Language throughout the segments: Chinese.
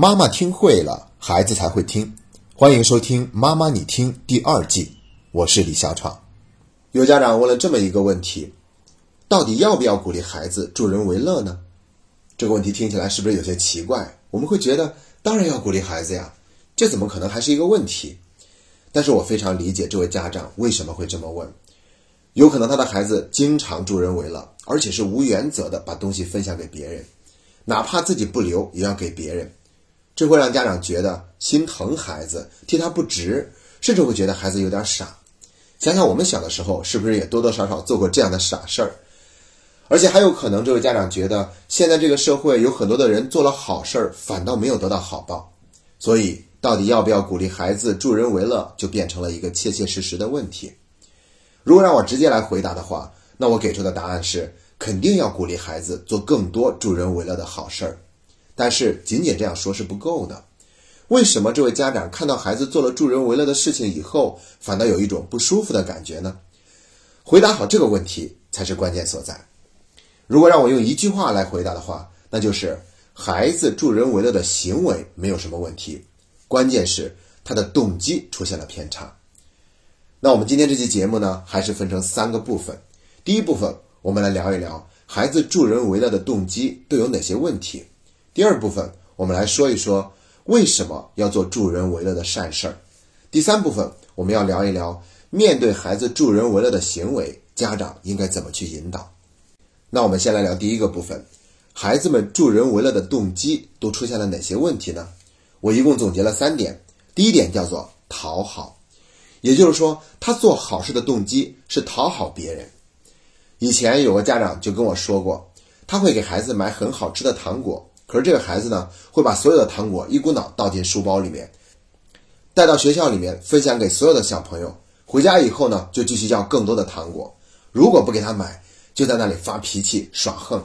妈妈听会了，孩子才会听。欢迎收听《妈妈你听》第二季，我是李小闯。有家长问了这么一个问题：到底要不要鼓励孩子助人为乐呢？这个问题听起来是不是有些奇怪？我们会觉得，当然要鼓励孩子呀，这怎么可能还是一个问题？但是我非常理解这位家长为什么会这么问。有可能他的孩子经常助人为乐，而且是无原则的把东西分享给别人，哪怕自己不留也要给别人。这会让家长觉得心疼孩子，替他不值，甚至会觉得孩子有点傻。想想我们小的时候，是不是也多多少少做过这样的傻事儿？而且还有可能，这位家长觉得现在这个社会有很多的人做了好事儿，反倒没有得到好报。所以，到底要不要鼓励孩子助人为乐，就变成了一个切切实实的问题。如果让我直接来回答的话，那我给出的答案是：肯定要鼓励孩子做更多助人为乐的好事儿。但是仅仅这样说是不够的，为什么这位家长看到孩子做了助人为乐的事情以后，反倒有一种不舒服的感觉呢？回答好这个问题才是关键所在。如果让我用一句话来回答的话，那就是孩子助人为乐的行为没有什么问题，关键是他的动机出现了偏差。那我们今天这期节目呢，还是分成三个部分。第一部分，我们来聊一聊孩子助人为乐的动机都有哪些问题。第二部分，我们来说一说为什么要做助人为乐的善事儿。第三部分，我们要聊一聊面对孩子助人为乐的行为，家长应该怎么去引导。那我们先来聊第一个部分，孩子们助人为乐的动机都出现了哪些问题呢？我一共总结了三点。第一点叫做讨好，也就是说，他做好事的动机是讨好别人。以前有个家长就跟我说过，他会给孩子买很好吃的糖果。可是这个孩子呢，会把所有的糖果一股脑倒进书包里面，带到学校里面分享给所有的小朋友。回家以后呢，就继续要更多的糖果。如果不给他买，就在那里发脾气耍横，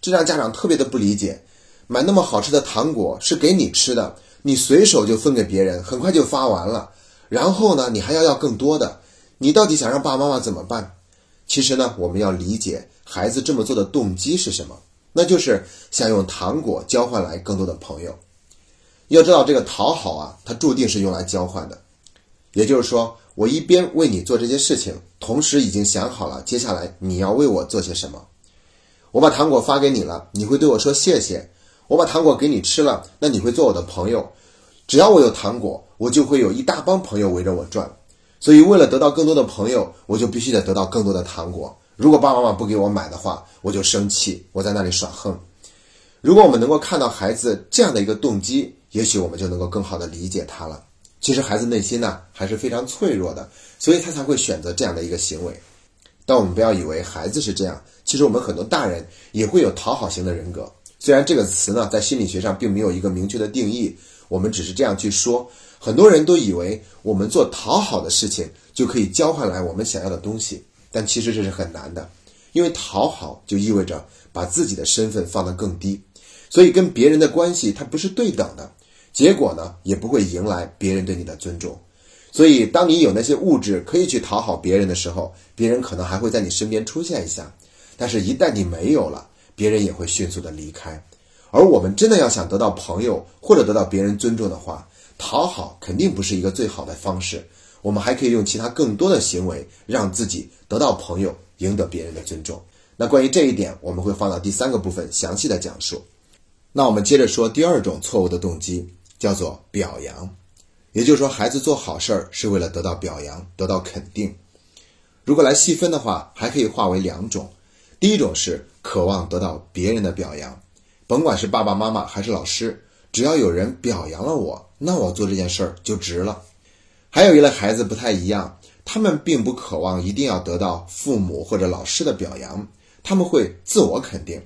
这让家长特别的不理解。买那么好吃的糖果是给你吃的，你随手就分给别人，很快就发完了。然后呢，你还要要更多的，你到底想让爸爸妈妈怎么办？其实呢，我们要理解孩子这么做的动机是什么。那就是想用糖果交换来更多的朋友。要知道，这个讨好啊，它注定是用来交换的。也就是说，我一边为你做这些事情，同时已经想好了接下来你要为我做些什么。我把糖果发给你了，你会对我说谢谢。我把糖果给你吃了，那你会做我的朋友。只要我有糖果，我就会有一大帮朋友围着我转。所以，为了得到更多的朋友，我就必须得得到更多的糖果。如果爸爸妈妈不给我买的话，我就生气，我在那里耍横。如果我们能够看到孩子这样的一个动机，也许我们就能够更好的理解他了。其实孩子内心呢还是非常脆弱的，所以他才会选择这样的一个行为。但我们不要以为孩子是这样，其实我们很多大人也会有讨好型的人格。虽然这个词呢在心理学上并没有一个明确的定义，我们只是这样去说。很多人都以为我们做讨好的事情就可以交换来我们想要的东西。但其实这是很难的，因为讨好就意味着把自己的身份放得更低，所以跟别人的关系它不是对等的，结果呢也不会迎来别人对你的尊重。所以当你有那些物质可以去讨好别人的时候，别人可能还会在你身边出现一下，但是一旦你没有了，别人也会迅速的离开。而我们真的要想得到朋友或者得到别人尊重的话，讨好肯定不是一个最好的方式。我们还可以用其他更多的行为，让自己得到朋友，赢得别人的尊重。那关于这一点，我们会放到第三个部分详细的讲述。那我们接着说第二种错误的动机，叫做表扬。也就是说，孩子做好事儿是为了得到表扬，得到肯定。如果来细分的话，还可以划为两种。第一种是渴望得到别人的表扬，甭管是爸爸妈妈还是老师，只要有人表扬了我，那我做这件事儿就值了。还有一类孩子不太一样，他们并不渴望一定要得到父母或者老师的表扬，他们会自我肯定，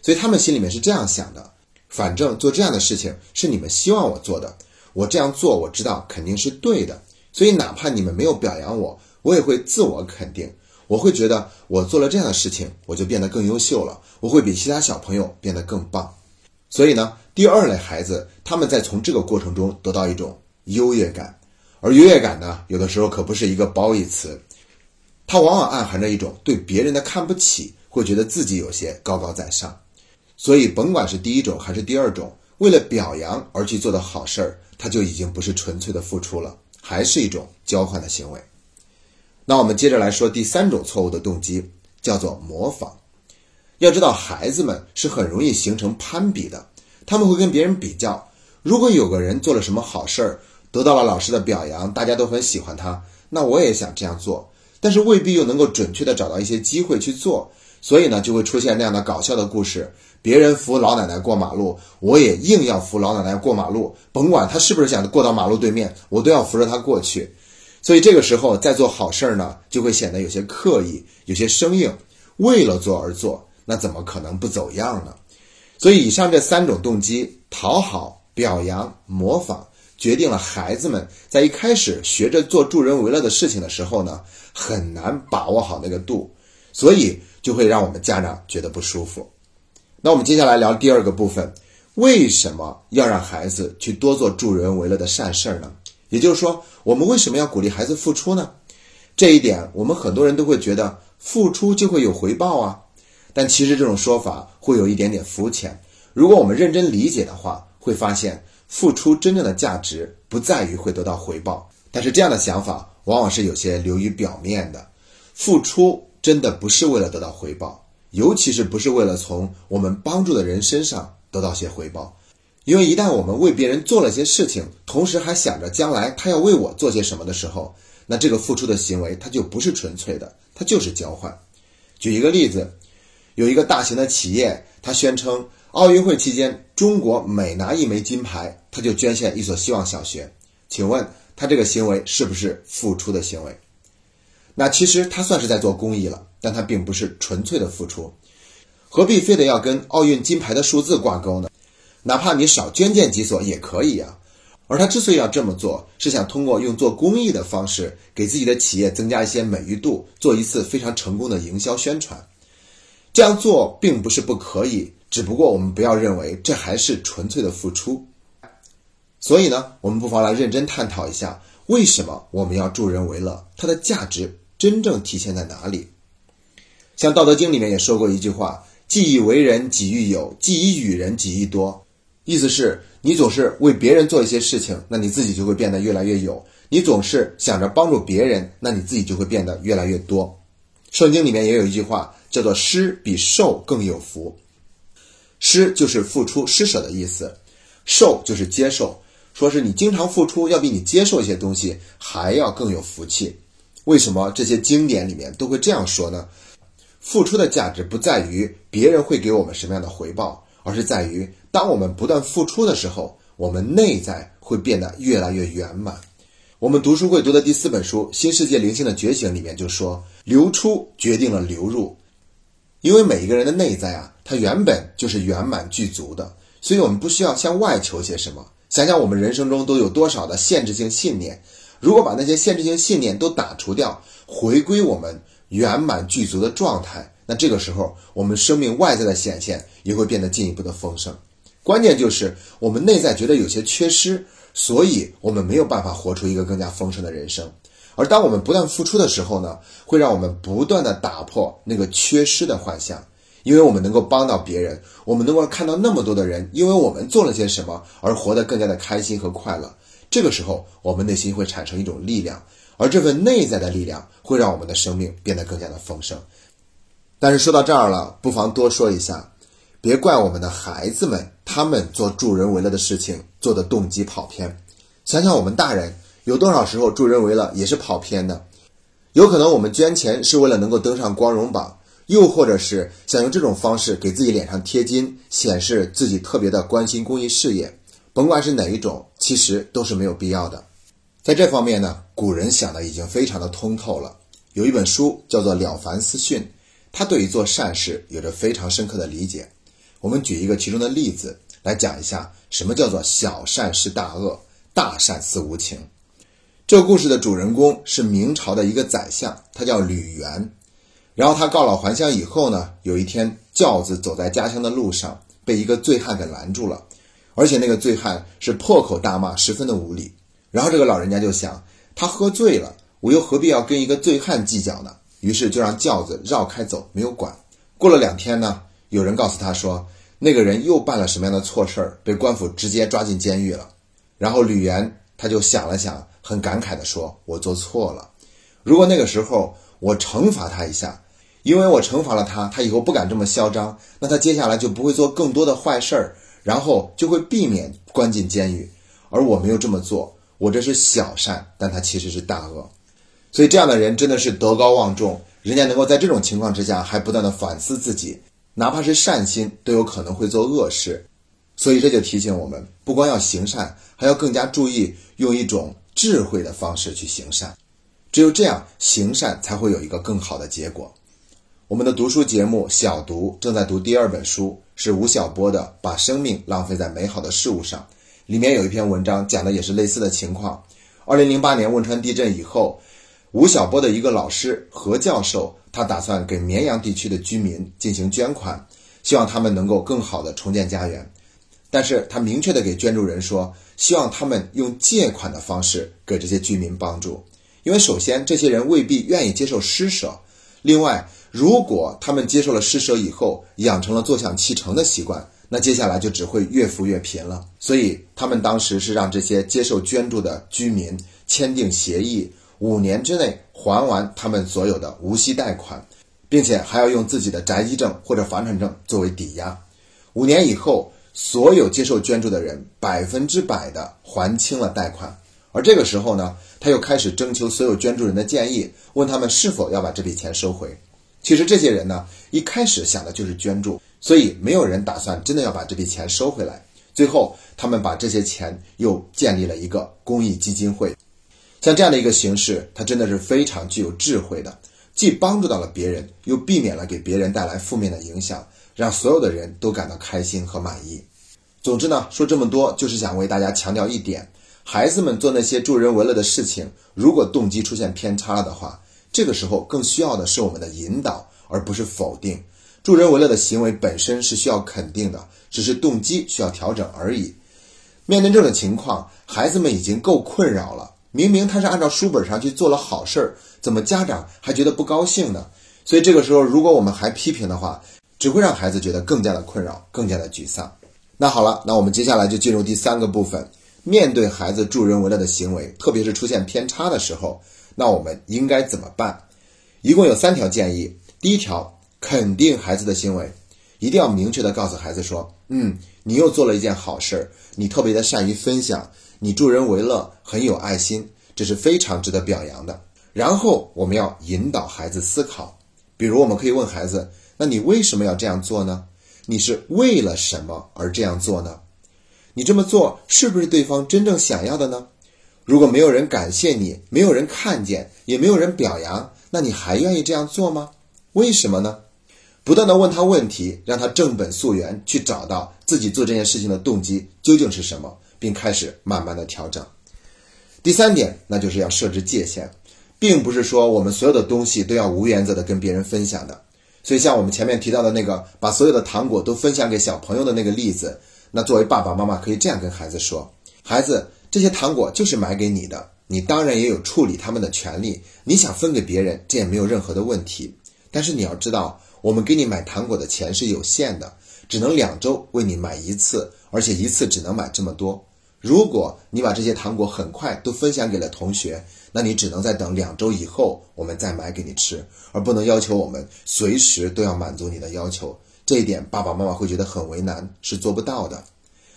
所以他们心里面是这样想的：反正做这样的事情是你们希望我做的，我这样做我知道肯定是对的，所以哪怕你们没有表扬我，我也会自我肯定，我会觉得我做了这样的事情，我就变得更优秀了，我会比其他小朋友变得更棒。所以呢，第二类孩子他们在从这个过程中得到一种优越感。而优越感呢，有的时候可不是一个褒义词，它往往暗含着一种对别人的看不起，会觉得自己有些高高在上。所以，甭管是第一种还是第二种，为了表扬而去做的好事儿，它就已经不是纯粹的付出了，还是一种交换的行为。那我们接着来说第三种错误的动机，叫做模仿。要知道，孩子们是很容易形成攀比的，他们会跟别人比较。如果有个人做了什么好事儿，得到了老师的表扬，大家都很喜欢他，那我也想这样做，但是未必又能够准确的找到一些机会去做，所以呢，就会出现那样的搞笑的故事。别人扶老奶奶过马路，我也硬要扶老奶奶过马路，甭管他是不是想过到马路对面，我都要扶着他过去。所以这个时候再做好事儿呢，就会显得有些刻意，有些生硬，为了做而做，那怎么可能不走样呢？所以以上这三种动机——讨好、表扬、模仿，决定了孩子们在一开始学着做助人为乐的事情的时候呢，很难把握好那个度，所以就会让我们家长觉得不舒服。那我们接下来聊第二个部分，为什么要让孩子去多做助人为乐的善事儿呢？也就是说，我们为什么要鼓励孩子付出呢？这一点，我们很多人都会觉得付出就会有回报啊。但其实这种说法会有一点点肤浅。如果我们认真理解的话，会发现付出真正的价值不在于会得到回报。但是这样的想法往往是有些流于表面的。付出真的不是为了得到回报。尤其是不是为了从我们帮助的人身上得到些回报，因为一旦我们为别人做了些事情，同时还想着将来他要为我做些什么的时候，那这个付出的行为它就不是纯粹的，它就是交换。举一个例子，有一个大型的企业，他宣称奥运会期间中国每拿一枚金牌，他就捐献一所希望小学。请问他这个行为是不是付出的行为？那其实他算是在做公益了。但他并不是纯粹的付出，何必非得要跟奥运金牌的数字挂钩呢？哪怕你少捐献几所也可以啊。而他之所以要这么做，是想通过用做公益的方式，给自己的企业增加一些美誉度，做一次非常成功的营销宣传。这样做并不是不可以，只不过我们不要认为这还是纯粹的付出。所以呢，我们不妨来认真探讨一下，为什么我们要助人为乐？它的价值真正体现在哪里？像《道德经》里面也说过一句话：“既以为人，己欲有；既以与人，己欲多。”意思是你总是为别人做一些事情，那你自己就会变得越来越有；你总是想着帮助别人，那你自己就会变得越来越多。圣经里面也有一句话，叫做“施比受更有福”。施就是付出、施舍的意思，受就是接受。说是你经常付出，要比你接受一些东西还要更有福气。为什么这些经典里面都会这样说呢？付出的价值不在于别人会给我们什么样的回报，而是在于当我们不断付出的时候，我们内在会变得越来越圆满。我们读书会读的第四本书《新世界灵性的觉醒》里面就说：“流出决定了流入，因为每一个人的内在啊，它原本就是圆满具足的，所以我们不需要向外求些什么。想想我们人生中都有多少的限制性信念，如果把那些限制性信念都打除掉，回归我们。”圆满具足的状态，那这个时候我们生命外在的显现也会变得进一步的丰盛。关键就是我们内在觉得有些缺失，所以我们没有办法活出一个更加丰盛的人生。而当我们不断付出的时候呢，会让我们不断的打破那个缺失的幻象，因为我们能够帮到别人，我们能够看到那么多的人，因为我们做了些什么而活得更加的开心和快乐。这个时候，我们内心会产生一种力量。而这份内在的力量会让我们的生命变得更加的丰盛。但是说到这儿了，不妨多说一下，别怪我们的孩子们，他们做助人为乐的事情做的动机跑偏。想想我们大人，有多少时候助人为乐也是跑偏的？有可能我们捐钱是为了能够登上光荣榜，又或者是想用这种方式给自己脸上贴金，显示自己特别的关心公益事业。甭管是哪一种，其实都是没有必要的。在这方面呢，古人想的已经非常的通透了。有一本书叫做《了凡四训》，他对于做善事有着非常深刻的理解。我们举一个其中的例子来讲一下，什么叫做小善是大恶，大善似无情。这故事的主人公是明朝的一个宰相，他叫吕元。然后他告老还乡以后呢，有一天轿子走在家乡的路上，被一个醉汉给拦住了，而且那个醉汉是破口大骂，十分的无礼。然后这个老人家就想，他喝醉了，我又何必要跟一个醉汉计较呢？于是就让轿子绕开走，没有管。过了两天呢，有人告诉他说，那个人又办了什么样的错事儿，被官府直接抓进监狱了。然后吕岩他就想了想，很感慨地说：“我做错了。如果那个时候我惩罚他一下，因为我惩罚了他，他以后不敢这么嚣张，那他接下来就不会做更多的坏事儿，然后就会避免关进监狱。而我没有这么做，我这是小善，但他其实是大恶。所以这样的人真的是德高望重，人家能够在这种情况之下还不断的反思自己。”哪怕是善心，都有可能会做恶事，所以这就提醒我们，不光要行善，还要更加注意用一种智慧的方式去行善。只有这样，行善才会有一个更好的结果。我们的读书节目《小读》正在读第二本书，是吴晓波的《把生命浪费在美好的事物上》，里面有一篇文章讲的也是类似的情况。二零零八年汶川地震以后，吴晓波的一个老师何教授。他打算给绵阳地区的居民进行捐款，希望他们能够更好的重建家园。但是他明确的给捐助人说，希望他们用借款的方式给这些居民帮助，因为首先这些人未必愿意接受施舍，另外如果他们接受了施舍以后，养成了坐享其成的习惯，那接下来就只会越富越贫了。所以他们当时是让这些接受捐助的居民签订协议。五年之内还完他们所有的无息贷款，并且还要用自己的宅基证或者房产证作为抵押。五年以后，所有接受捐助的人百分之百的还清了贷款。而这个时候呢，他又开始征求所有捐助人的建议，问他们是否要把这笔钱收回。其实这些人呢，一开始想的就是捐助，所以没有人打算真的要把这笔钱收回来。最后，他们把这些钱又建立了一个公益基金会。像这样的一个形式，它真的是非常具有智慧的，既帮助到了别人，又避免了给别人带来负面的影响，让所有的人都感到开心和满意。总之呢，说这么多就是想为大家强调一点：孩子们做那些助人为乐的事情，如果动机出现偏差的话，这个时候更需要的是我们的引导，而不是否定。助人为乐的行为本身是需要肯定的，只是动机需要调整而已。面对这种情况，孩子们已经够困扰了。明明他是按照书本上去做了好事儿，怎么家长还觉得不高兴呢？所以这个时候，如果我们还批评的话，只会让孩子觉得更加的困扰，更加的沮丧。那好了，那我们接下来就进入第三个部分。面对孩子助人为乐的行为，特别是出现偏差的时候，那我们应该怎么办？一共有三条建议。第一条，肯定孩子的行为，一定要明确的告诉孩子说：“嗯，你又做了一件好事儿，你特别的善于分享。”你助人为乐，很有爱心，这是非常值得表扬的。然后我们要引导孩子思考，比如我们可以问孩子：“那你为什么要这样做呢？你是为了什么而这样做呢？你这么做是不是对方真正想要的呢？如果没有人感谢你，没有人看见，也没有人表扬，那你还愿意这样做吗？为什么呢？”不断的问他问题，让他正本溯源，去找到自己做这件事情的动机究竟是什么。并开始慢慢的调整。第三点，那就是要设置界限，并不是说我们所有的东西都要无原则的跟别人分享的。所以，像我们前面提到的那个把所有的糖果都分享给小朋友的那个例子，那作为爸爸妈妈可以这样跟孩子说：孩子，这些糖果就是买给你的，你当然也有处理他们的权利。你想分给别人，这也没有任何的问题。但是你要知道，我们给你买糖果的钱是有限的。只能两周为你买一次，而且一次只能买这么多。如果你把这些糖果很快都分享给了同学，那你只能再等两周以后，我们再买给你吃，而不能要求我们随时都要满足你的要求。这一点爸爸妈妈会觉得很为难，是做不到的。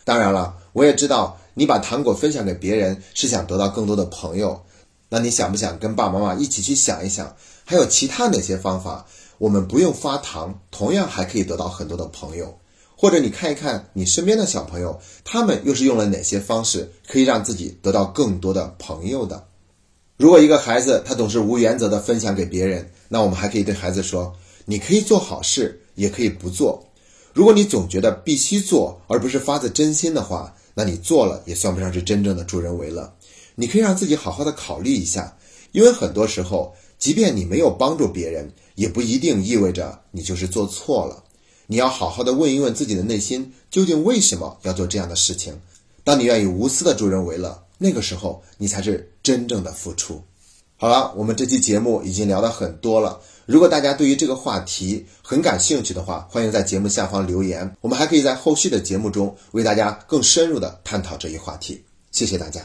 当然了，我也知道你把糖果分享给别人是想得到更多的朋友，那你想不想跟爸爸妈妈一起去想一想，还有其他哪些方法？我们不用发糖，同样还可以得到很多的朋友。或者你看一看你身边的小朋友，他们又是用了哪些方式可以让自己得到更多的朋友的？如果一个孩子他总是无原则的分享给别人，那我们还可以对孩子说：你可以做好事，也可以不做。如果你总觉得必须做，而不是发自真心的话，那你做了也算不上是真正的助人为乐。你可以让自己好好的考虑一下，因为很多时候，即便你没有帮助别人。也不一定意味着你就是做错了，你要好好的问一问自己的内心，究竟为什么要做这样的事情？当你愿意无私的助人为乐，那个时候你才是真正的付出。好了，我们这期节目已经聊了很多了。如果大家对于这个话题很感兴趣的话，欢迎在节目下方留言，我们还可以在后续的节目中为大家更深入的探讨这一话题。谢谢大家。